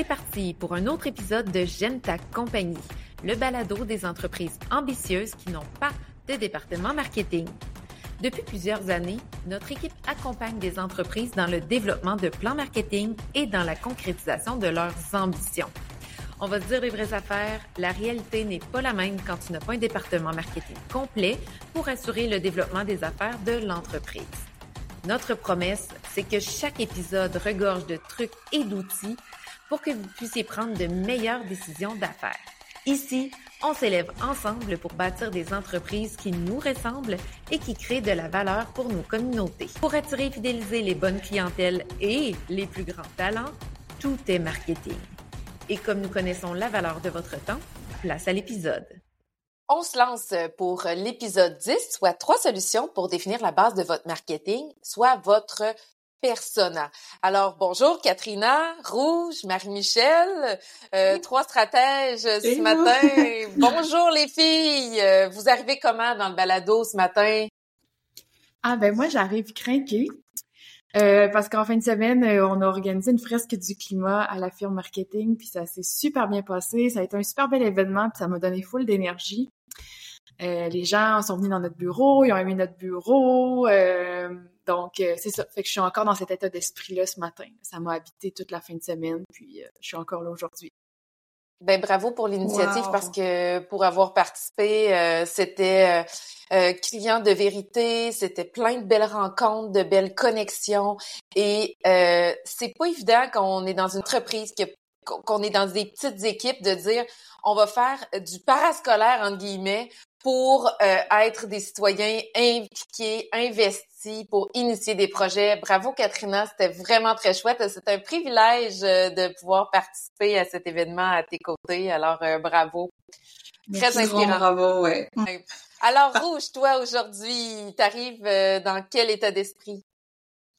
c'est parti pour un autre épisode de J'aime ta compagnie, le balado des entreprises ambitieuses qui n'ont pas de département marketing. Depuis plusieurs années, notre équipe accompagne des entreprises dans le développement de plans marketing et dans la concrétisation de leurs ambitions. On va se dire les vraies affaires, la réalité n'est pas la même quand tu n'as pas un département marketing complet pour assurer le développement des affaires de l'entreprise. Notre promesse, c'est que chaque épisode regorge de trucs et d'outils pour que vous puissiez prendre de meilleures décisions d'affaires. Ici, on s'élève ensemble pour bâtir des entreprises qui nous ressemblent et qui créent de la valeur pour nos communautés. Pour attirer et fidéliser les bonnes clientèles et les plus grands talents, tout est marketing. Et comme nous connaissons la valeur de votre temps, place à l'épisode. On se lance pour l'épisode 10, soit trois solutions pour définir la base de votre marketing, soit votre persona. Alors, bonjour Katrina, Rouge, Marie-Michel, euh, trois stratèges ce matin. bonjour les filles, euh, vous arrivez comment dans le balado ce matin? Ah ben moi j'arrive craquée. Euh, parce qu'en fin de semaine, on a organisé une fresque du climat à la firme marketing, puis ça s'est super bien passé. Ça a été un super bel événement, puis ça m'a donné full d'énergie. les gens sont venus dans notre bureau, ils ont aimé notre bureau. Donc, euh, c'est ça. Fait que je suis encore dans cet état d'esprit-là ce matin. Ça m'a habité toute la fin de semaine, puis euh, je suis encore là aujourd'hui. Ben bravo pour l'initiative parce que pour avoir participé, euh, c'était client de vérité, c'était plein de belles rencontres, de belles connexions et c'est pas évident quand on est dans une entreprise qu'on est dans des petites équipes de dire on va faire du parascolaire entre guillemets pour être des citoyens impliqués, investis pour initier des projets. Bravo, Katrina. C'était vraiment très chouette. C'est un privilège euh, de pouvoir participer à cet événement à tes côtés. Alors, euh, bravo. Très inspirant. Bravo, ouais. Alors, Rouge, toi, aujourd'hui, t'arrives euh, dans quel état d'esprit?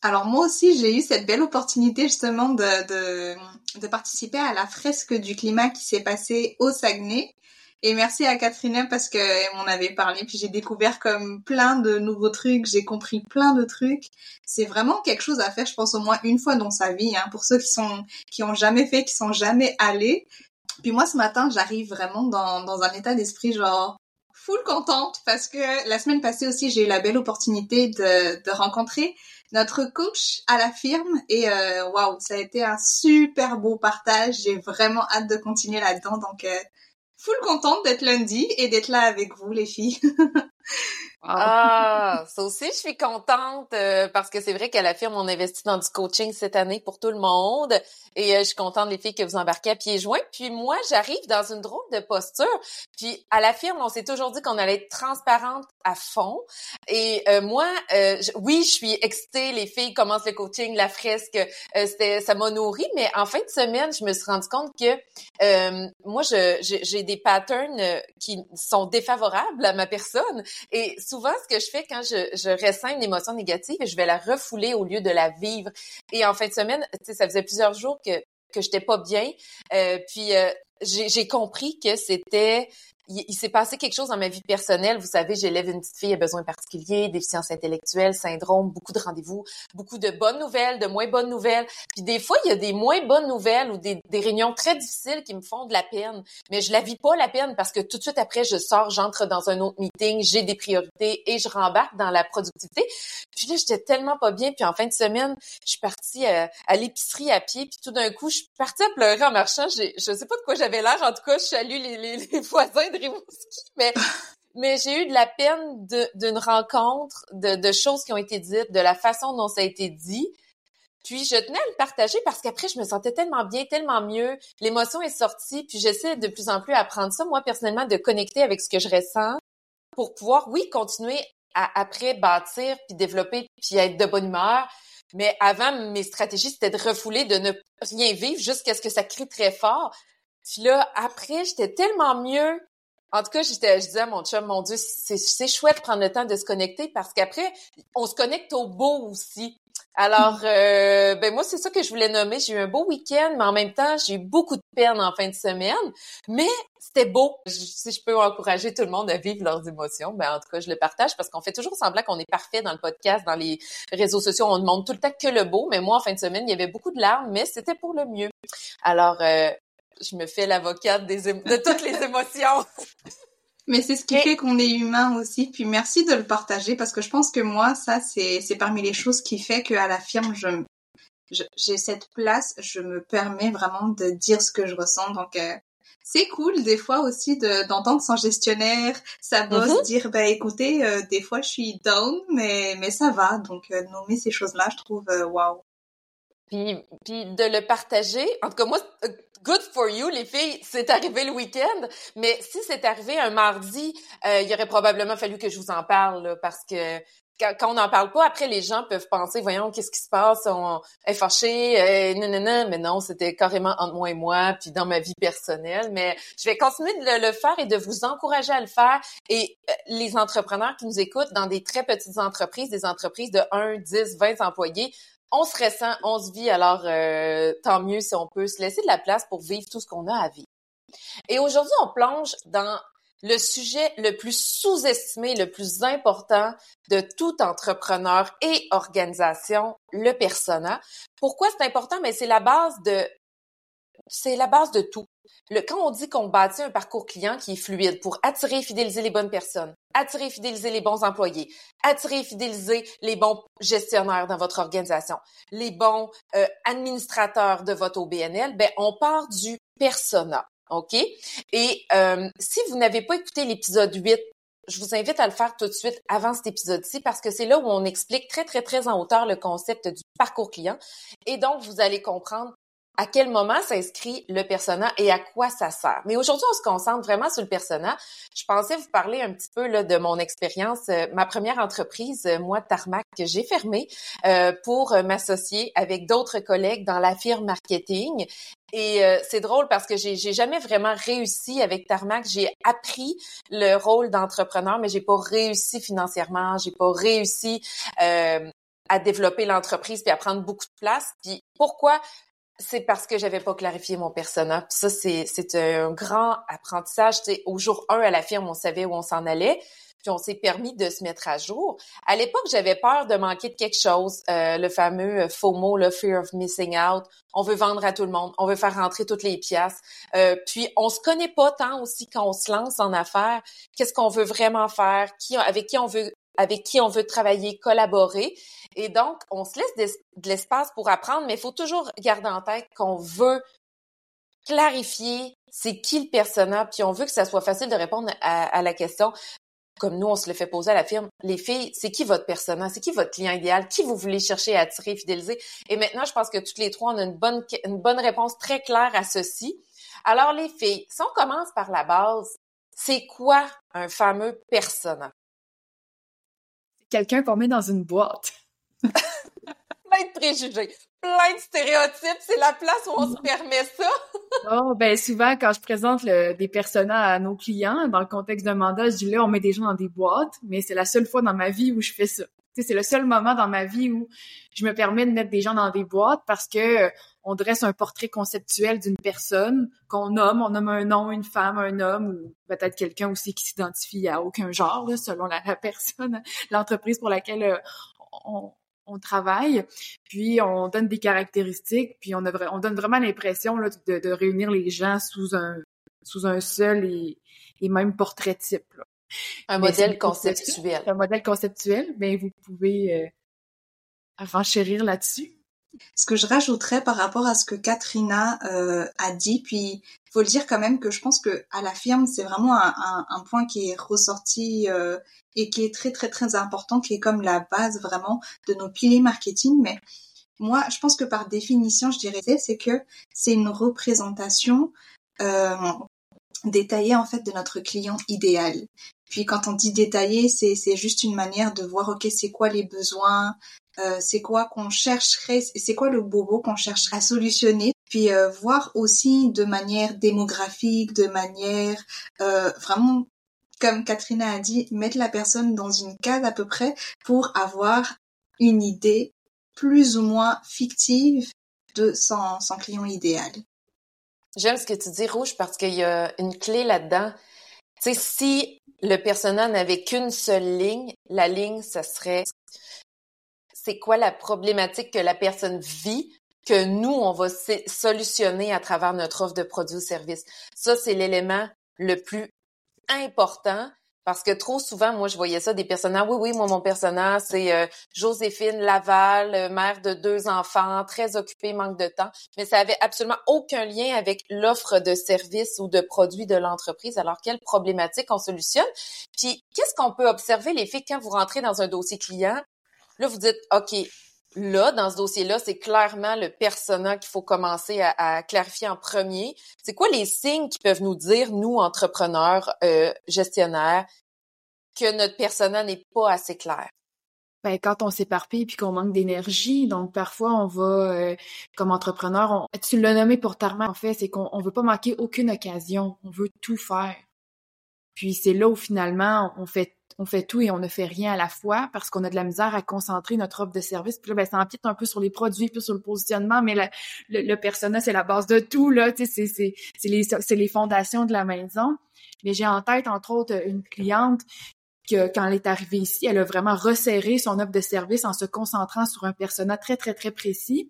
Alors moi aussi, j'ai eu cette belle opportunité justement de, de, de participer à la fresque du climat qui s'est passée au Saguenay. Et merci à Catherine parce qu'elle m'en avait parlé, puis j'ai découvert comme plein de nouveaux trucs, j'ai compris plein de trucs. C'est vraiment quelque chose à faire, je pense au moins une fois dans sa vie, hein, pour ceux qui sont qui ont jamais fait, qui sont jamais allés. Puis moi ce matin, j'arrive vraiment dans, dans un état d'esprit genre full contente parce que la semaine passée aussi, j'ai eu la belle opportunité de, de rencontrer notre coach à la firme et euh, waouh, ça a été un super beau partage. J'ai vraiment hâte de continuer là-dedans, donc euh, full contente d'être lundi et d'être là avec vous, les filles. Ah, ça aussi, je suis contente euh, parce que c'est vrai qu'à la firme, on investit dans du coaching cette année pour tout le monde. Et euh, je suis contente, les filles, que vous embarquez à pieds joints. Puis moi, j'arrive dans une drôle de posture. Puis à la firme, on s'est toujours dit qu'on allait être transparente à fond. Et euh, moi, oui, je suis excitée. Les filles commencent le coaching, la fresque, c'était, ça m'a nourri. Mais en fin de semaine, je me suis rendu compte que moi, j'ai des patterns qui sont défavorables à ma personne. Et souvent, ce que je fais quand je, je ressens une émotion négative, je vais la refouler au lieu de la vivre. Et en fin de semaine, ça faisait plusieurs jours que que j'étais pas bien. Euh, puis euh, j'ai compris que c'était il, s'est passé quelque chose dans ma vie personnelle. Vous savez, j'élève une petite fille à besoins particuliers, déficience intellectuelle, syndrome, beaucoup de rendez-vous, beaucoup de bonnes nouvelles, de moins bonnes nouvelles. Puis des fois, il y a des moins bonnes nouvelles ou des, réunions très difficiles qui me font de la peine. Mais je la vis pas la peine parce que tout de suite après, je sors, j'entre dans un autre meeting, j'ai des priorités et je rembarque dans la productivité. Puis là, j'étais tellement pas bien. Puis en fin de semaine, je suis partie à, à l'épicerie à pied. Puis tout d'un coup, je suis partie à pleurer en marchant. Je sais pas de quoi j'avais l'air. En tout cas, je salue les, les, voisins mais mais j'ai eu de la peine d'une rencontre, de, de, choses qui ont été dites, de la façon dont ça a été dit. Puis je tenais à le partager parce qu'après je me sentais tellement bien, tellement mieux. L'émotion est sortie, puis j'essaie de plus en plus à apprendre ça moi personnellement, de connecter avec ce que je ressens pour pouvoir, oui, continuer à après bâtir puis développer puis être de bonne humeur. Mais avant, mes stratégies c'était de refouler, de ne rien vivre jusqu'à ce que ça crie très fort. Puis là, après, j'étais tellement mieux En tout cas, je disais à mon chum, mon Dieu, c'est chouette de prendre le temps de se connecter parce qu'après, on se connecte au beau aussi. Alors, euh, ben moi, c'est ça que je voulais nommer. J'ai eu un beau week-end, mais en même temps, j'ai eu beaucoup de peine en fin de semaine. Mais c'était beau. si je peux encourager tout le monde à vivre leurs émotions, ben en tout cas, je le partage parce qu'on fait toujours semblant qu'on est parfait dans le podcast, dans les réseaux sociaux. On ne montre tout le temps que le beau. Mais moi, en fin de semaine, il y avait beaucoup de larmes, mais c'était pour le mieux. Alors, euh, je me fais l'avocate des de toutes les émotions. Mais c'est ce qui fait qu'on est humain aussi. Puis merci de le partager parce que je pense que moi, ça, c'est, c'est parmi les choses qui fait qu'à la firme, je, j'ai cette place, je me permets vraiment de dire ce que je ressens. Donc, euh, c'est cool des fois aussi de, d'entendre son gestionnaire, sa boss mm-hmm. dire, bah écoutez, euh, des fois je suis down, mais, mais ça va. Donc, euh, nommer ces choses-là, je trouve, waouh. Puis, de le partager. En tout cas, moi, good for you, les filles. C'est arrivé le week-end, mais si c'est arrivé un mardi, euh, il aurait probablement fallu que je vous en parle parce que quand, on n'en parle pas, après les gens peuvent penser, voyons, qu'est-ce qui se passe, on est fâché, euh, non, non, non, mais non, c'était carrément entre moi et moi, puis dans ma vie personnelle. Mais je vais continuer de le, faire et de vous encourager à le faire. Et euh, les entrepreneurs qui nous écoutent dans des très petites entreprises, des entreprises de 1, 10, 20 employés, on se ressent, on se vit, alors euh, tant mieux si on peut se laisser de la place pour vivre tout ce qu'on a à vivre. Et aujourd'hui, on plonge dans le sujet le plus sous-estimé, le plus important de tout entrepreneur et organisation, le persona. Pourquoi c'est important? Mais c'est la base de, c'est la base de tout. Le, quand on dit qu'on bâtit un parcours client qui est fluide pour attirer et fidéliser les bonnes personnes, attirer et fidéliser les bons employés, attirer et fidéliser les bons gestionnaires dans votre organisation, les bons euh, administrateurs de votre OBNL, ben on part du persona. OK? Et euh, si vous n'avez pas écouté l'épisode 8, je vous invite à le faire tout de suite avant cet épisode-ci parce que c'est là où on explique très, très, très en hauteur le concept du parcours client. Et donc, vous allez comprendre à quel moment s'inscrit le persona et à quoi ça sert. Mais aujourd'hui, on se concentre vraiment sur le persona. Je pensais vous parler un petit peu là, de mon expérience. Euh, ma première entreprise, euh, moi, Tarmac, que j'ai fermée euh, pour m'associer avec d'autres collègues dans la firme marketing. Et c'est drôle parce que j'ai jamais vraiment réussi avec Tarmac. J'ai appris le rôle d'entrepreneur, mais j'ai pas réussi financièrement. J'ai pas réussi à développer l'entreprise puis à prendre beaucoup de place. Puis pourquoi c'est parce que j'avais pas clarifié mon persona. ça, c'est, un grand apprentissage. au jour 1 à la firme, on savait où on s'en allait. Puis on s'est permis de se mettre à jour. À l'époque, j'avais peur de manquer de quelque chose, euh, le fameux euh, FOMO, le fear of missing out. On veut vendre à tout le monde, on veut faire rentrer toutes les pièces. Euh, puis on se connaît pas tant aussi quand on se lance en affaires. Qu'est-ce qu'on veut vraiment faire? Qui, avec qui on veut avec qui on veut travailler, collaborer? Et donc, on se laisse de l'espace pour apprendre, mais il faut toujours garder en tête qu'on veut clarifier c'est qui le personnage, puis on veut que ça soit facile de répondre à, la question. Comme nous, on se le fait poser à la firme. Les filles, c'est qui votre personnage? C'est qui votre client idéal? Qui vous voulez chercher à attirer, fidéliser? Et maintenant, je pense que toutes les trois, on a une bonne, une bonne réponse très claire à ceci. Alors, les filles, si on commence par la base, c'est quoi un fameux personnage? quelqu'un qu'on met dans une boîte. Plein de préjugés, plein de stéréotypes. C'est la place où on se permet ça. oh, ben souvent, quand je présente des personnages à nos clients, dans le contexte d'un mandat, je dis là, on met des gens dans des boîtes, mais c'est la seule fois dans ma vie où je fais ça c'est le seul moment dans ma vie où je me permets de mettre des gens dans des boîtes parce que euh, on dresse un portrait conceptuel d'une personne qu'on nomme, on nomme un nom, une femme, un homme ou peut-être quelqu'un aussi qui s'identifie à aucun genre selon la, personne, l'entreprise pour laquelle euh, on, travaille. Puis on donne des caractéristiques, puis on, on donne vraiment l'impression de, de, réunir les gens sous un sous un seul et, et même portrait type. Là. Un modèle conceptuel. Un modèle conceptuel, mais vous pouvez euh, renchérir là-dessus. Ce que je rajouterais par rapport à ce que Katrina euh, a dit, puis il faut le dire quand même que je pense que à la firme c'est vraiment un, un, point qui est ressorti euh, et qui est très très très important, qui est comme la base vraiment de nos piliers marketing. Mais moi, je pense que par définition, je dirais c'est que c'est une représentation euh, détaillée en fait de notre client idéal. Puis quand on dit détaillé, c'est juste une manière de voir ok c'est quoi les besoins, euh, c'est quoi qu'on chercherait, c'est quoi le bobo qu'on chercherait à solutionner? puis euh, voir aussi de manière démographique, de manière euh, vraiment comme Katrina a dit, mettre la personne dans une case à peu près pour avoir une idée plus ou moins fictive de son, son client idéal. J'aime ce que tu dis, Rouge, parce qu'il y a une clé là-dedans. Tu sais, si le persona n'avait qu'une seule ligne, la ligne, ce serait c'est quoi la problématique que la personne vit que nous, on va solutionner à travers notre offre de produits ou services. Ça, c'est l'élément le plus important parce que trop souvent, moi, je voyais ça des personnages. Oui, oui, moi, mon personnage, c'est euh, Joséphine Laval, euh, mère de deux enfants, très occupée, manque de temps. Mais ça avait absolument aucun lien avec l'offre de services ou de produits de l'entreprise. Alors, quelle problématique on solutionne? Puis, qu'est-ce qu'on peut observer, les filles, quand vous rentrez dans un dossier client? Là, vous dites, OK, là, dans ce dossier-là, c'est clairement le persona qu'il faut commencer à, clarifier en premier. C'est quoi les signes qui peuvent nous dire, nous, entrepreneurs, euh, gestionnaires, que notre persona n'est pas assez clair? Ben, quand on s'éparpille puis qu'on manque d'énergie, donc parfois on va, euh, comme entrepreneur, tu l'as nommé pour Tarma, en fait, c'est qu'on on veut pas manquer aucune occasion, on veut tout faire. Puis c'est là où finalement on fait on fait tout et on ne fait rien à la fois parce qu'on a de la misère à concentrer notre offre de service. Puis là, ben, ça empiète un peu sur les produits, puis sur le positionnement, mais le, le, persona, c'est la base de tout, là. Tu sais, c'est, les, les fondations de la maison. Mais j'ai en tête, entre autres, une cliente que quand elle est arrivée ici, elle a vraiment resserré son offre de service en se concentrant sur un persona très, très, très précis,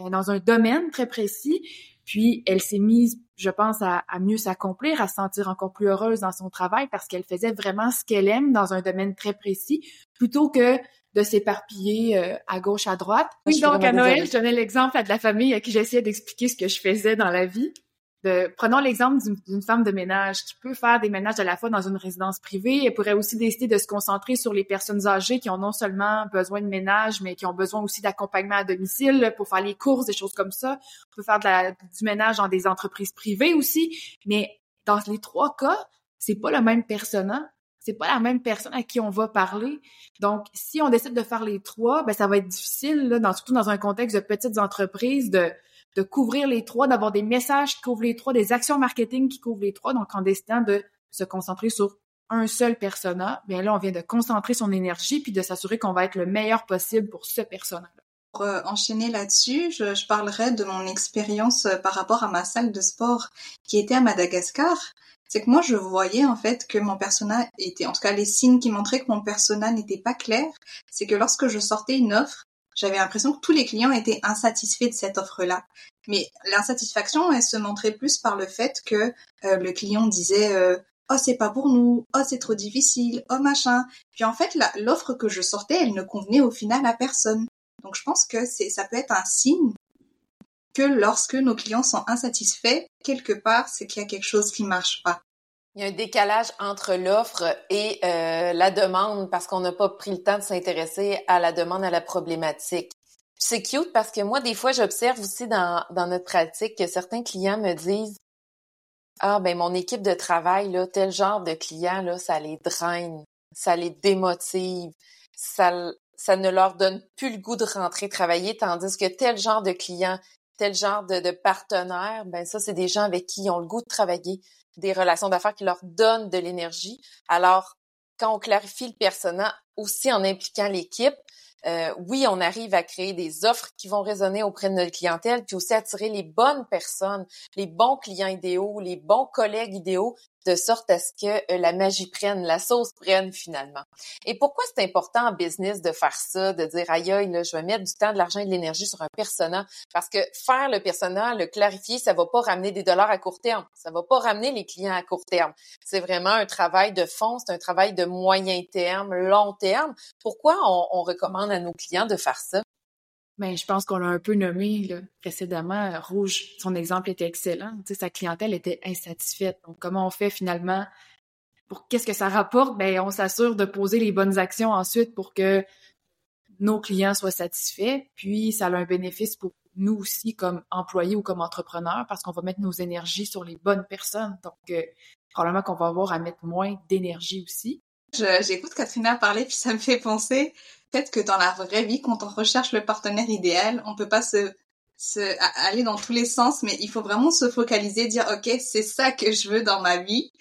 euh, dans un domaine très précis. Puis elle s'est mise, je pense, à, mieux s'accomplir, à se sentir encore plus heureuse dans son travail parce qu'elle faisait vraiment ce qu'elle aime dans un domaine très précis, plutôt que de s'éparpiller euh, à gauche, à droite. Oui, donc à Noël, je donnais l'exemple à de la famille à qui j'essayais d'expliquer ce que je faisais dans la vie prenons l'exemple d'une femme de ménage qui peut faire des ménages à la fois dans une résidence privée. Elle pourrait aussi décider de se concentrer sur les personnes âgées qui ont non seulement besoin de ménage, mais qui ont besoin aussi d'accompagnement à domicile pour faire les courses, des choses comme ça. On peut faire du ménage dans des entreprises privées aussi. Mais dans les trois cas, c'est pas le même persona. C'est pas la même personne à qui on va parler. Donc, si on décide de faire les trois, ben ça va être difficile, là, dans, surtout dans un contexte de petites entreprises, de de couvrir les trois, d'avoir des messages qui couvrent les trois, des actions marketing qui couvrent les trois. Donc, en décidant de se concentrer sur un seul persona, bien là, on vient de concentrer son énergie puis de s'assurer qu'on va être le meilleur possible pour ce persona-là. Pour euh, enchaîner là-dessus, je, je, parlerai de mon expérience euh, par rapport à ma salle de sport qui était à Madagascar. C'est que moi, je voyais en fait que mon persona était, en tout cas les signes qui montraient que mon persona n'était pas clair, c'est que lorsque je sortais une offre, j'avais l'impression que tous les clients étaient insatisfaits de cette offre-là. Mais l'insatisfaction, elle se montrait plus par le fait que euh, le client disait euh, oh c'est pas pour nous, oh c'est trop difficile, oh machin. Puis en fait l'offre que je sortais, elle ne convenait au final à personne. Donc je pense que c'est ça peut être un signe que lorsque nos clients sont insatisfaits, quelque part c'est qu'il y a quelque chose qui marche pas. Il y a un décalage entre l'offre et euh, la demande parce qu'on n'a pas pris le temps de s'intéresser à la demande, à la problématique. C'est cute parce que moi, des fois, j'observe aussi dans, dans notre pratique que certains clients me disent Ah, ben mon équipe de travail, là, tel genre de client, là, ça les draine, ça les démotive, ça, ça ne leur donne plus le goût de rentrer travailler, tandis que tel genre de client, tel genre de, de partenaire, ben ça, c'est des gens avec qui ils ont le goût de travailler, des relations d'affaires qui leur donnent de l'énergie. Alors, quand on clarifie le persona aussi en impliquant l'équipe, euh, oui, on arrive à créer des offres qui vont résonner auprès de notre clientèle, puis aussi attirer les bonnes personnes, les bons clients idéaux, les bons collègues idéaux de sorte à ce que euh, la magie prenne, la sauce prenne finalement. Et pourquoi c'est important en business de faire ça, de dire aïe aïe, là, je vais mettre du temps, de l'argent et de l'énergie sur un persona? Parce que faire le persona, le clarifier, ça va pas ramener des dollars à court terme. Ça va pas ramener les clients à court terme. C'est vraiment un travail de fond, c'est un travail de moyen terme, long terme. Pourquoi on, on recommande à nos clients de faire ça? Mais ben, je pense qu'on l'a un peu nommé là, précédemment. Rouge, son exemple était excellent. Tu sais, sa clientèle était insatisfaite. Donc, comment on fait finalement pour qu'est-ce que ça rapporte? Ben, on s'assure de poser les bonnes actions ensuite pour que nos clients soient satisfaits. Puis, ça a un bénéfice pour nous aussi comme employés ou comme entrepreneurs parce qu'on va mettre nos énergies sur les bonnes personnes. Donc, euh, probablement qu'on va avoir à mettre moins d'énergie aussi. J'écoute Katrina parler puis ça me fait penser peut-être que dans la vraie vie, quand on recherche le partenaire idéal, on peut pas se se, aller dans tous les sens, mais il faut vraiment se focaliser, dire ok, c'est ça que je veux dans ma vie.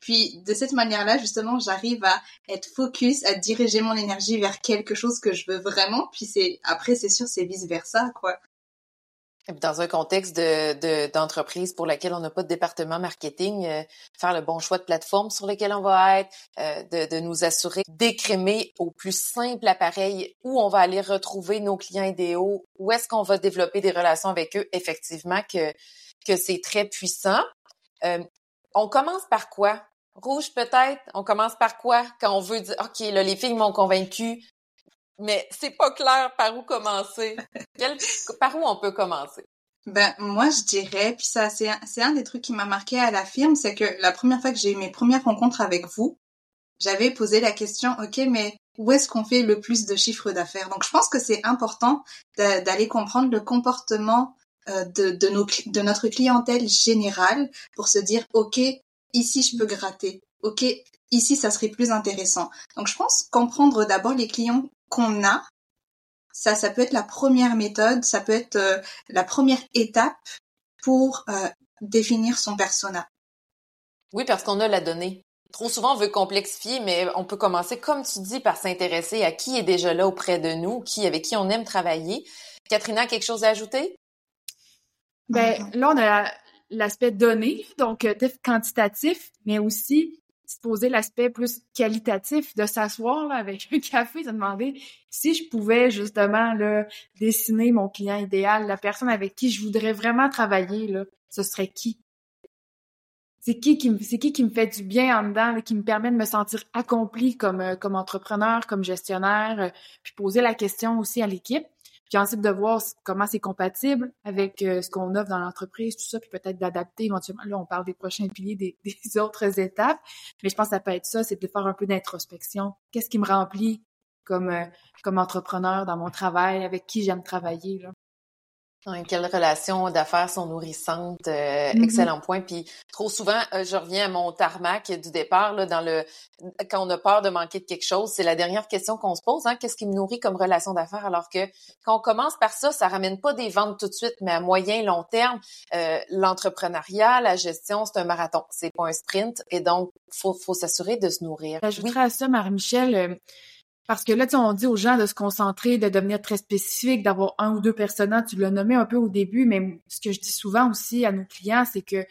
Puis de cette manière-là, justement, j'arrive à être focus, à diriger mon énergie vers quelque chose que je veux vraiment. Puis c'est après, c'est sûr, c'est vice versa, quoi. Dans un contexte de d'entreprise pour laquelle on n'a pas de département marketing, euh, faire le bon choix de plateforme sur lesquelles on va être, euh, de, de, nous assurer d'écrémer au plus simple appareil où on va aller retrouver nos clients idéaux, où est-ce qu'on va développer des relations avec eux, effectivement que que c'est très puissant. Euh, on commence par quoi? Rouge peut-être? On commence par quoi? Quand on veut dire, OK, là, les filles m'ont convaincu, mais c'est pas clair par où commencer. par où on peut commencer? Ben moi je dirais, puis ça c'est un, un des trucs qui m'a marqué à la firme, c'est que la première fois que j'ai eu mes premières rencontres avec vous, j'avais posé la question, ok, mais où est-ce qu'on fait le plus de chiffres d'affaires? Donc je pense que c'est important d'aller comprendre le comportement euh, de, de notre clientèle générale pour se dire, ok, ici je peux gratter, ok, ici ça serait plus intéressant. Donc je pense comprendre d'abord les clients qu'on a, ça, ça peut être la première méthode, ça peut être euh, la première étape pour euh, définir son persona. Oui, parce qu'on a la donnée. Trop souvent, on veut complexifier, mais on peut commencer, comme tu dis, par s'intéresser à qui est déjà là auprès de nous, qui avec qui on aime travailler. Katrina, quelque chose à ajouter? Ben, là, on a l'aspect donné, donc euh, quantitatif, mais aussi se poser l'aspect plus qualitatif de s'asseoir avec un café, de demander si je pouvais justement là, dessiner mon client idéal, la personne avec qui je voudrais vraiment travailler, là, ce serait qui? C'est qui qui me, c'est qui qui me fait du bien en dedans, qui me permet de me sentir accompli comme, euh, comme entrepreneur, comme gestionnaire, euh, puis poser la question aussi à l'équipe puis ensuite de voir comment c'est compatible avec euh, ce qu'on offre dans l'entreprise, tout ça, puis peut-être d'adapter éventuellement. Là, on parle des prochains piliers, des, autres étapes, mais je pense que ça peut être ça, c'est de faire un peu d'introspection. Qu'est-ce qui me remplit comme euh, comme entrepreneur dans mon travail, avec qui j'aime travailler quelles relations d'affaires sont nourrissantes, euh, mm-hmm. excellent point. Puis trop souvent, euh, je reviens à mon tarmac du départ là, dans le quand on a peur de manquer de quelque chose, c'est la dernière question qu'on se pose. Hein, Qu'est-ce qui me nourrit comme relation d'affaires? Alors que quand on commence par ça, ça ramène pas des ventes tout de suite, mais à moyen long terme, euh, l'entrepreneuriat, la gestion, c'est un marathon, c'est pas un sprint, et donc faut faut s'assurer de se nourrir. J'ajouterais à ça, Marie-Michel parce que là, on dit aux gens de se concentrer, de devenir très spécifique, d'avoir un ou deux personnages. Tu l'as nommé un peu au début, mais ce que je dis souvent aussi à nos clients, c'est que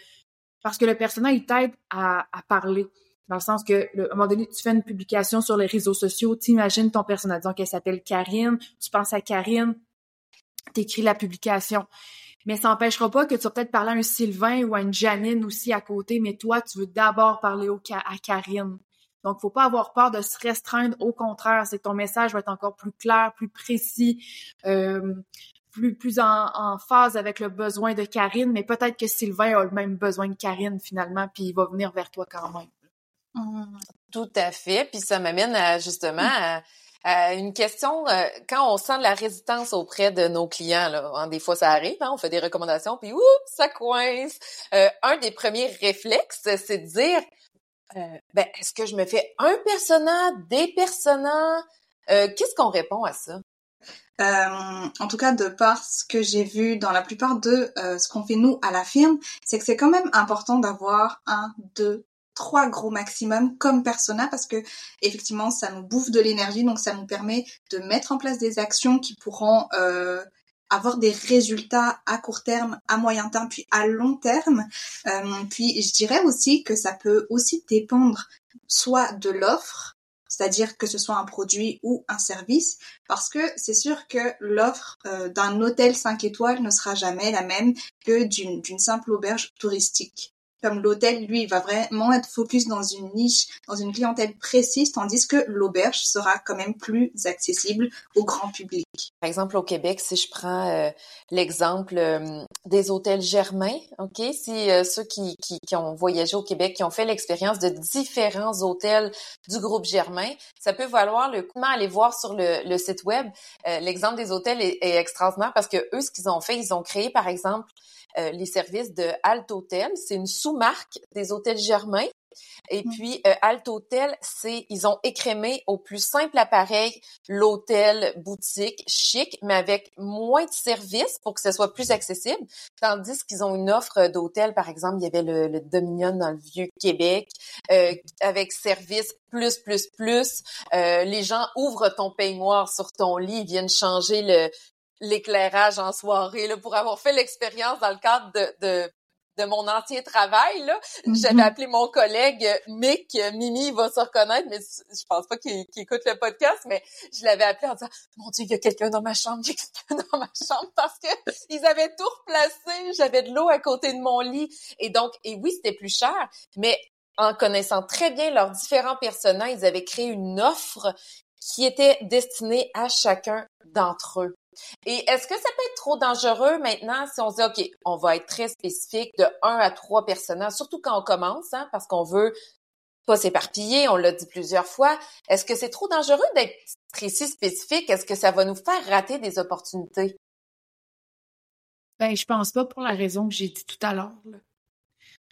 parce que le personnage, il t'aide à, parler. Dans le sens que, à un moment donné, tu fais une publication sur les réseaux sociaux, tu imagines ton personnage, disons qu'elle s'appelle Karine, tu penses à Karine, tu écris la publication. Mais ça n'empêchera pas que tu vas peut-être parler à un Sylvain ou à une Janine aussi à côté, mais toi, tu veux d'abord parler au, à Karine. Donc, faut pas avoir peur de se restreindre. Au contraire, c'est que ton message va être encore plus clair, plus précis, euh, plus plus en, phase avec le besoin de Karine. Mais peut-être que Sylvain a le même besoin que Karine finalement, puis il va venir vers toi quand même. Mmh. Tout à fait. Puis ça m'amène à justement à, une question euh, quand on sent de la résistance auprès de nos clients. Là, hein, des fois, ça arrive. Hein, on fait des recommandations, puis oups, ça coince. Euh, un des premiers réflexes, c'est de dire euh, ben, est-ce que je me fais un persona, des personas? Euh, qu'est-ce qu'on répond à ça? Euh, en tout cas, de par ce que j'ai vu dans la plupart de ce qu'on fait nous à la firme, c'est que c'est quand même important d'avoir un, deux, trois gros maximum comme persona parce que effectivement ça nous bouffe de l'énergie donc ça nous permet de mettre en place des actions qui pourront euh, avoir des résultats à court terme, à moyen terme, puis à long terme. Euh, puis je dirais aussi que ça peut aussi dépendre soit de l'offre, c'est-à-dire que ce soit un produit ou un service, parce que c'est sûr que l'offre euh, d'un hôtel 5 étoiles ne sera jamais la même que d'une simple auberge touristique comme l'hôtel, lui, va vraiment être focus dans une niche, dans une clientèle précise, tandis que l'auberge sera quand même plus accessible au grand public. Par exemple, au Québec, si je prends euh, l'exemple euh, des hôtels Germain, ok, si euh, ceux qui, qui, ont voyagé au Québec, qui ont fait l'expérience de différents hôtels du groupe Germain, ça peut valoir le coup aller voir sur le, le site web. l'exemple des hôtels est, extraordinaire parce que eux, ce qu'ils ont fait, ils ont créé, par exemple, les services de Alt Hotel. C'est une sous sous-marque des hôtels Germain. Et Mmh. puis, euh, Alt Hotel, c'est, ils ont écrémé au plus simple appareil l'hôtel boutique chic, mais avec moins de services pour que ce soit plus accessible. Tandis qu'ils ont une offre d'hôtel, par exemple, il y avait le, le Dominion dans le vieux Québec, euh, avec service plus, plus, plus. Euh, les gens ouvrent ton peignoir sur ton lit, ils viennent changer le l'éclairage en soirée là, pour avoir fait l'expérience dans le cadre de, de de mon ancien travail, là, j'avais Mhm. appelé mon collègue Mick, Mimi il va se reconnaître, mais je pense pas qu'il qu'il écoute le podcast, mais je l'avais appelé en disant Mon Dieu, il y a quelqu'un dans ma chambre, il y a quelqu'un dans ma chambre parce que ils avaient tout replacé, j'avais de l'eau à côté de mon lit. Et donc, et oui, c'était plus cher, mais en connaissant très bien leurs différents personnages, ils avaient créé une offre qui était destinée à chacun d'entre eux. Et est-ce que ça peut être trop dangereux maintenant si on se dit, OK, on va être très spécifique de un à trois personnages, surtout quand on commence, hein, parce qu'on veut pas s'éparpiller, on l'a dit plusieurs fois. Est-ce que c'est trop dangereux d'être précis, spécifique? Est-ce que ça va nous faire rater des opportunités? Ben, je pense pas pour la raison que j'ai dit tout à l'heure.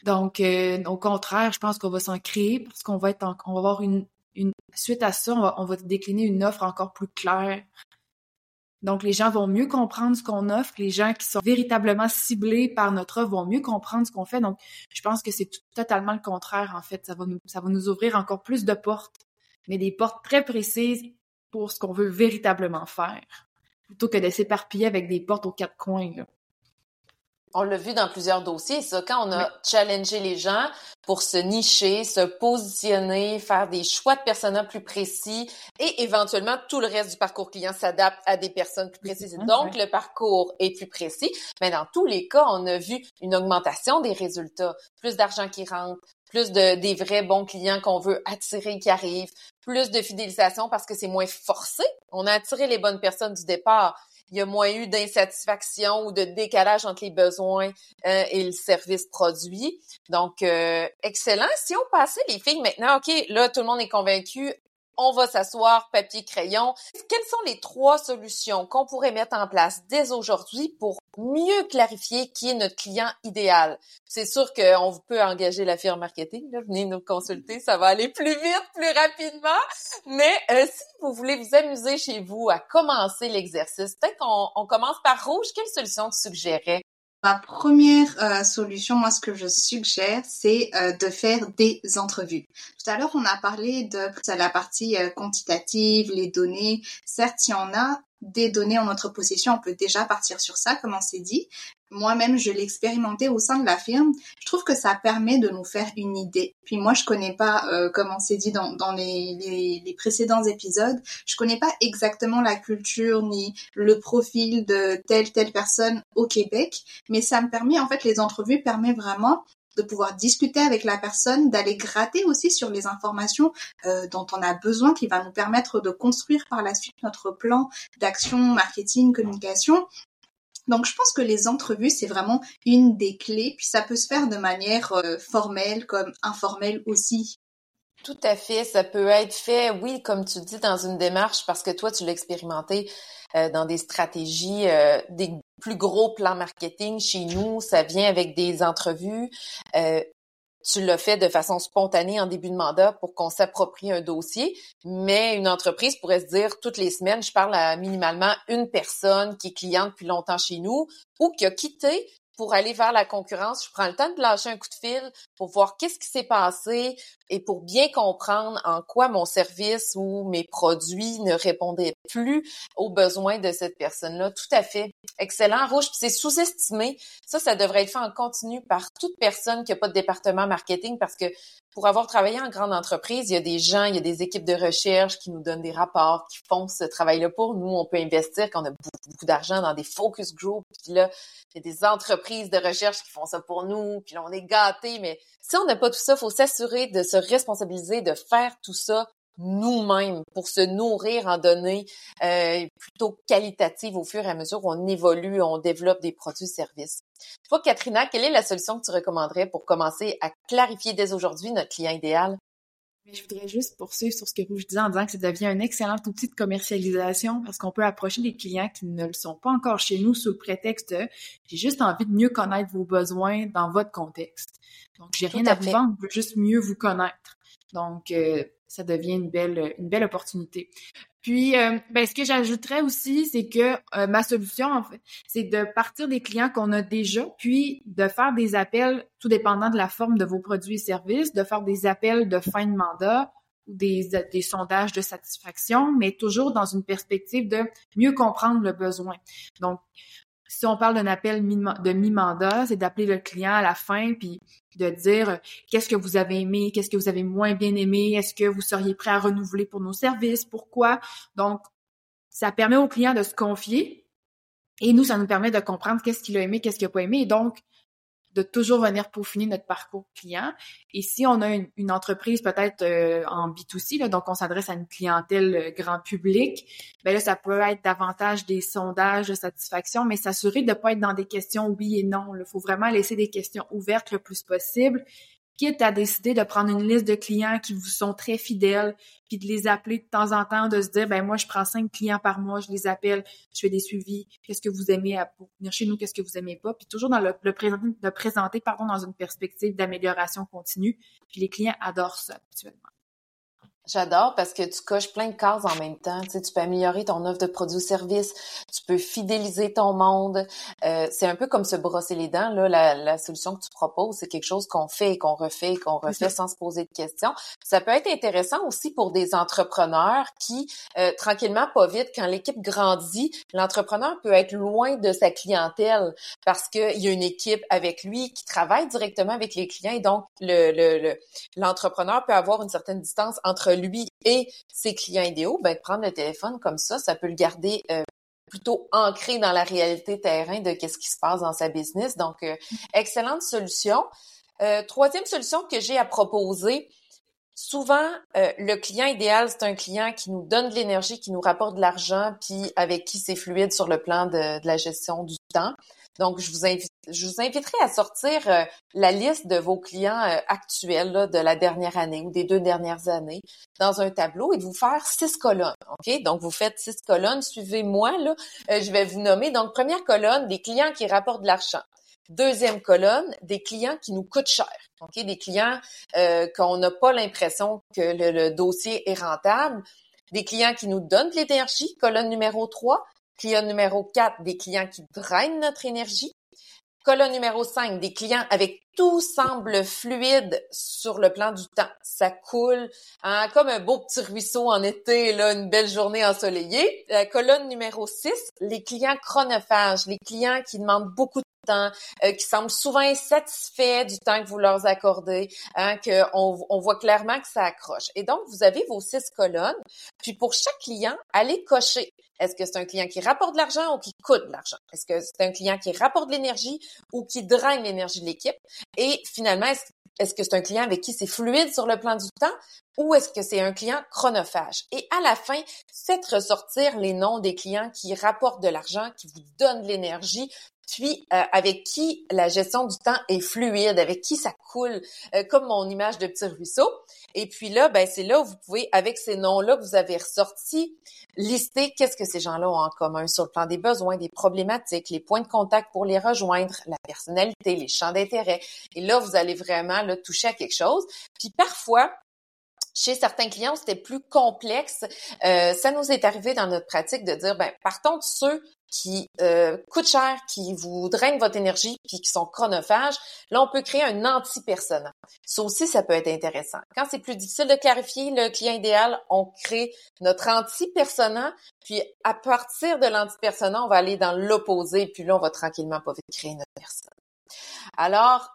Donc, euh, au contraire, je pense qu'on va s'en créer parce qu'on va être avoir une, suite à ça, on va décliner une offre encore plus claire. Donc, les gens vont mieux comprendre ce qu'on offre. Les gens qui sont véritablement ciblés par notre offre vont mieux comprendre ce qu'on fait. Donc, je pense que c'est totalement le contraire, en fait. Ça va nous, ça va nous ouvrir encore plus de portes, mais des portes très précises pour ce qu'on veut véritablement faire, plutôt que de s'éparpiller avec des portes aux quatre coins. là. On l'a vu dans plusieurs dossiers, ça, quand on a challengé les gens pour se nicher, se positionner, faire des choix de personnages plus précis et éventuellement tout le reste du parcours client s'adapte à des personnes plus précises. Donc, le parcours est plus précis. Mais dans tous les cas, on a vu une augmentation des résultats, plus d'argent qui rentre, plus de des vrais bons clients qu'on veut attirer qui arrivent, plus de fidélisation parce que c'est moins forcé. On a attiré les bonnes personnes du départ il y a moins eu d'insatisfaction ou de décalage entre les besoins euh, et le service produit. Donc, euh, excellent. Si on passait les filles maintenant, OK, là, tout le monde est convaincu, on va s'asseoir, papier, crayon. Quelles sont les trois solutions qu'on pourrait mettre en place dès aujourd'hui pour mieux clarifier qui est notre client idéal? C'est sûr qu'on peut engager la firme marketing, venez nous consulter, ça va aller plus vite, plus rapidement. Mais euh, si vous voulez vous amuser chez vous à commencer l'exercice, peut-être qu'on on commence par rouge. Quelle solution tu suggérais? Ma première euh, solution, moi, ce que je suggère, c'est euh, de faire des entrevues. Tout à l'heure, on a parlé de la partie euh, quantitative, les données. Certes, il y en a des données en notre possession, on peut déjà partir sur ça, comme on s'est dit. Moi-même, je l'ai expérimenté au sein de la firme. Je trouve que ça permet de nous faire une idée. Puis moi, je connais pas, euh, comme on s'est dit dans, dans les, les, les précédents épisodes, je connais pas exactement la culture ni le profil de telle telle personne au Québec, mais ça me permet en fait les entrevues permet vraiment de pouvoir discuter avec la personne, d'aller gratter aussi sur les informations euh, dont on a besoin, qui va nous permettre de construire par la suite notre plan d'action, marketing, communication. Donc je pense que les entrevues, c'est vraiment une des clés, puis ça peut se faire de manière euh, formelle comme informelle aussi. Tout à fait. Ça peut être fait, oui, comme tu dis, dans une démarche, parce que toi, tu l'as expérimenté euh, dans des stratégies, euh, des plus gros plans marketing chez nous. Ça vient avec des entrevues. Tu l'as fait de façon spontanée en début de mandat pour qu'on s'approprie un dossier, mais une entreprise pourrait se dire toutes les semaines, je parle à minimalement une personne qui est cliente depuis longtemps chez nous ou qui a quitté pour aller vers la concurrence. Je prends le temps de lâcher un coup de fil pour voir qu'est-ce qui s'est passé et pour bien comprendre en quoi mon service ou mes produits ne répondaient plus aux besoins de cette personne-là. Tout à fait. Excellent, Rouge. C'est sous-estimé. Ça, ça devrait être fait en continu par toute personne qui n'a pas de département marketing parce que pour avoir travaillé en grande entreprise, il y a des gens, il y a des équipes de recherche qui nous donnent des rapports, qui font ce travail-là pour nous. On peut investir quand on a beaucoup, d'argent dans des focus groups. Puis là, il y a des entreprises de recherche qui font ça pour nous. Puis là, on est gâtés. Mais si on n'a pas tout ça, il faut s'assurer de se responsabiliser, de faire tout ça nous-mêmes pour se nourrir en données euh, plutôt qualitatives au fur et à mesure on évolue, on développe des produits services. Toi, Katrina, quelle est la solution que tu recommanderais pour commencer à clarifier dès aujourd'hui notre client idéal? Je voudrais juste poursuivre sur ce que vous disais en disant que ça devient un excellent outil de commercialisation parce qu'on peut approcher des clients qui ne le sont pas encore chez nous sous le prétexte j'ai juste envie de mieux connaître vos besoins dans votre contexte. Donc, j'ai rien à, vous vendre, je veux juste mieux vous connaître. Donc, euh, ça devient une belle, une belle opportunité. Puis, euh, ben, ce que j'ajouterais aussi, c'est que euh, ma solution, en fait, c'est de partir des clients qu'on a déjà, puis de faire des appels, tout dépendant de la forme de vos produits et services, de faire des appels de fin de mandat ou des, des sondages de satisfaction, mais toujours dans une perspective de mieux comprendre le besoin. Donc, si on parle d'un appel de mi-mandat, c'est d'appeler le client à la fin puis de dire euh, qu'est-ce que vous avez aimé, qu'est-ce que vous avez moins bien aimé, est-ce que vous seriez prêt à renouveler pour nos services, pourquoi? Donc, ça permet au client de se confier et nous, ça nous permet de comprendre qu'est-ce qu'il a aimé, qu'est-ce qu'il n'a pas aimé. Donc, de toujours venir peaufiner notre parcours client. Et si on a une, entreprise peut-être euh, en B2C, là, donc on s'adresse à une clientèle euh, grand public, ben là, ça peut être davantage des sondages de satisfaction, mais s'assurer de ne pas être dans des questions oui et non. Il faut vraiment laisser des questions ouvertes le plus possible quitte à décider de prendre une liste de clients qui vous sont très fidèles, puis de les appeler de temps en temps, de se dire, ben moi, je prends cinq clients par mois, je les appelle, je fais des suivis, qu'est-ce que vous aimez à, venir chez nous, qu'est-ce que vous aimez pas, puis toujours dans le, présenter, pardon, dans une perspective d'amélioration continue, puis les clients adorent ça actuellement. J'adore parce que tu coches plein de cases en même temps. Tu, sais, tu peux améliorer ton offre de produits ou services, tu peux fidéliser ton monde. Euh, c'est un peu comme se brosser les dents. Là, la, la solution que tu proposes, c'est quelque chose qu'on fait et qu'on refait et qu'on refait sans se poser de questions. Ça peut être intéressant aussi pour des entrepreneurs qui, euh, tranquillement, pas vite, quand l'équipe grandit, l'entrepreneur peut être loin de sa clientèle parce qu'il y a une équipe avec lui qui travaille directement avec les clients et donc le, l'entrepreneur le, peut avoir une certaine distance entre lui et ses clients idéaux, ben, prendre le téléphone comme ça, ça peut le garder euh, plutôt ancré dans la réalité terrain de qu'est-ce qui se passe dans sa business. Donc, euh, excellente solution. Euh, troisième solution que j'ai à proposer, souvent, le client idéal, c'est un client qui nous donne de l'énergie, qui nous rapporte de l'argent, puis avec qui c'est fluide sur le plan de la gestion du temps. Donc, je vous invite, je vous inviterai à sortir euh, la liste de vos clients euh, actuels de la dernière année ou des deux dernières années dans un tableau et de vous faire six colonnes. OK? Donc, vous faites six colonnes. Suivez-moi, là. Euh, je vais vous nommer. Donc, première colonne, des clients qui rapportent de l'argent. Deuxième colonne, des clients qui nous coûtent cher. OK? Des clients qu'on n'a pas l'impression que le, dossier est rentable. Des clients qui nous donnent de l'énergie, colonne numéro 3. Client numéro 4, des clients qui drainent notre énergie. Colonne numéro 5, des clients avec tout semble fluide sur le plan du temps. Ça coule hein, comme un beau petit ruisseau en été, là, une belle journée ensoleillée. La colonne numéro 6, les clients chronophages, les clients qui demandent beaucoup de temps, euh, qui semblent souvent insatisfaits du temps que vous leur accordez, hein, qu'on on voit clairement que ça accroche. Et donc, vous avez vos six colonnes. Puis pour chaque client, allez cocher. Est-ce que c'est un client qui rapporte de l'argent ou qui coûte de l'argent? Est-ce que c'est un client qui rapporte de l'énergie ou qui draine l'énergie de l'équipe? Et finalement, est-ce est-ce que c'est un client avec qui c'est fluide sur le plan du temps ou est-ce que c'est un client chronophage? Et à la fin, faites ressortir les noms des clients qui rapportent de l'argent, qui vous donnent de l'énergie, puis euh, avec qui la gestion du temps est fluide, avec qui ça coule, euh, comme mon image de petit ruisseau. Et puis là, ben c'est là où vous pouvez, avec ces noms-là que vous avez ressortis, lister qu'est-ce que ces gens-là ont en commun sur le plan des besoins, des problématiques, les points de contact pour les rejoindre, la personnalité, les champs d'intérêt. Et là, vous allez vraiment là, toucher à quelque chose. Puis parfois, chez certains clients, c'était plus complexe. Euh, ça nous est arrivé dans notre pratique de dire, ben, partons de ceux qui euh, coûtent cher, qui vous drainent votre énergie, puis qui sont chronophages, là, on peut créer un anti-persona. Ça aussi, ça peut être intéressant. Quand c'est plus difficile de clarifier le client idéal, on crée notre anti-persona, puis à partir de l'anti-persona, on va aller dans l'opposé, puis là, on va tranquillement pas créer notre personne. Alors,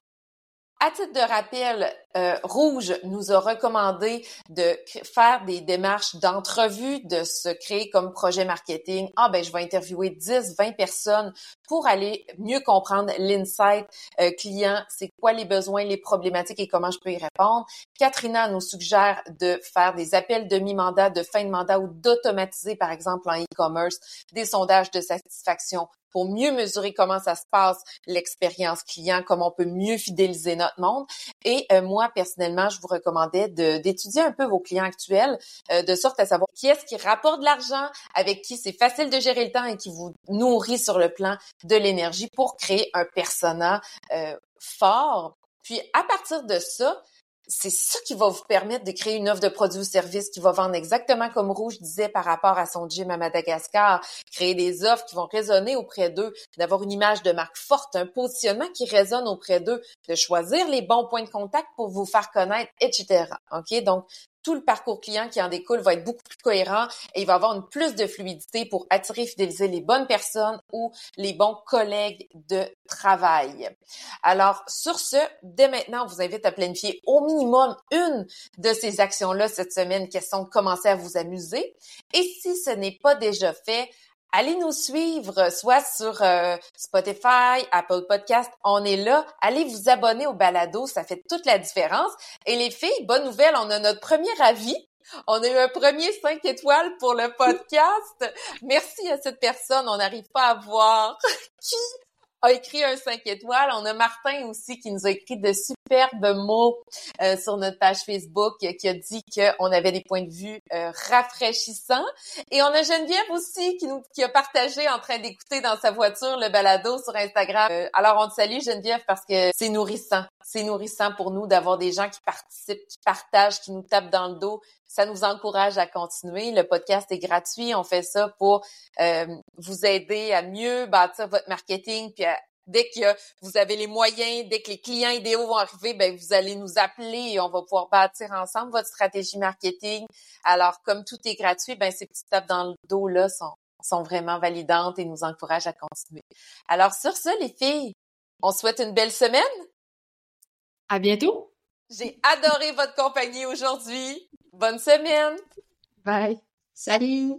à titre de rappel, euh, Rouge nous a recommandé de faire des démarches d'entrevue, de se créer comme projet marketing. Ah ben je vais interviewer 10, 20 personnes pour aller mieux comprendre l'insight euh, client, c'est quoi les besoins, les problématiques et comment je peux y répondre. Katrina nous suggère de faire des appels de mi-mandat, de fin de mandat ou d'automatiser par exemple en e-commerce des sondages de satisfaction pour mieux mesurer comment ça se passe, l'expérience client, comment on peut mieux fidéliser notre monde. Et euh, moi, personnellement, je vous recommandais d'étudier un peu vos clients actuels, euh, de sorte à savoir qui est-ce qui rapporte de l'argent, avec qui c'est facile de gérer le temps et qui vous nourrit sur le plan de l'énergie pour créer un persona euh, fort. Puis à partir de ça, c'est ça qui va vous permettre de créer une offre de produits ou services qui va vendre exactement comme Rouge disait par rapport à son gym à Madagascar, créer des offres qui vont résonner auprès d'eux, d'avoir une image de marque forte, un positionnement qui résonne auprès d'eux, de choisir les bons points de contact pour vous faire connaître, etc. OK? Donc, tout le parcours client qui en découle va être beaucoup plus cohérent et il va avoir une plus de fluidité pour attirer et fidéliser les bonnes personnes ou les bons collègues de travail. Alors, sur ce, dès maintenant, on vous invite à planifier au minimum une de ces actions-là cette semaine, question de commencer à vous amuser. Et si ce n'est pas déjà fait, allez nous suivre, soit sur euh, Spotify, Apple Podcast, on est là. Allez vous abonner au balado, ça fait toute la différence. Et les filles, bonne nouvelle, on a notre premier avis. On a eu un premier 5 étoiles pour le podcast. Merci à cette personne. On n'arrive pas à voir qui a écrit un 5 étoiles. On a Martin aussi qui nous a écrit de superbes mots euh, sur notre page Facebook qui a dit qu'on avait des points de vue euh, rafraîchissants. Et on a Geneviève aussi qui nous qui a partagé en train d'écouter dans sa voiture le balado sur Instagram. Euh, alors on te salue Geneviève parce que c'est nourrissant. C'est nourrissant pour nous d'avoir des gens qui participent, qui partagent, qui nous tapent dans le dos. Ça nous encourage à continuer. Le podcast est gratuit. On fait ça pour vous aider à mieux bâtir votre marketing puis à dès que vous avez les moyens, dès que les clients idéaux vont arriver, ben vous allez nous appeler et on va pouvoir bâtir ensemble votre stratégie marketing. Alors, comme tout est gratuit, ben ces petites tapes dans le dos là sont sont vraiment validantes et nous encouragent à continuer. Alors sur ce, les filles, on souhaite une belle semaine. À bientôt. J'ai adoré votre compagnie aujourd'hui. Bonne semaine. Bye. Salut.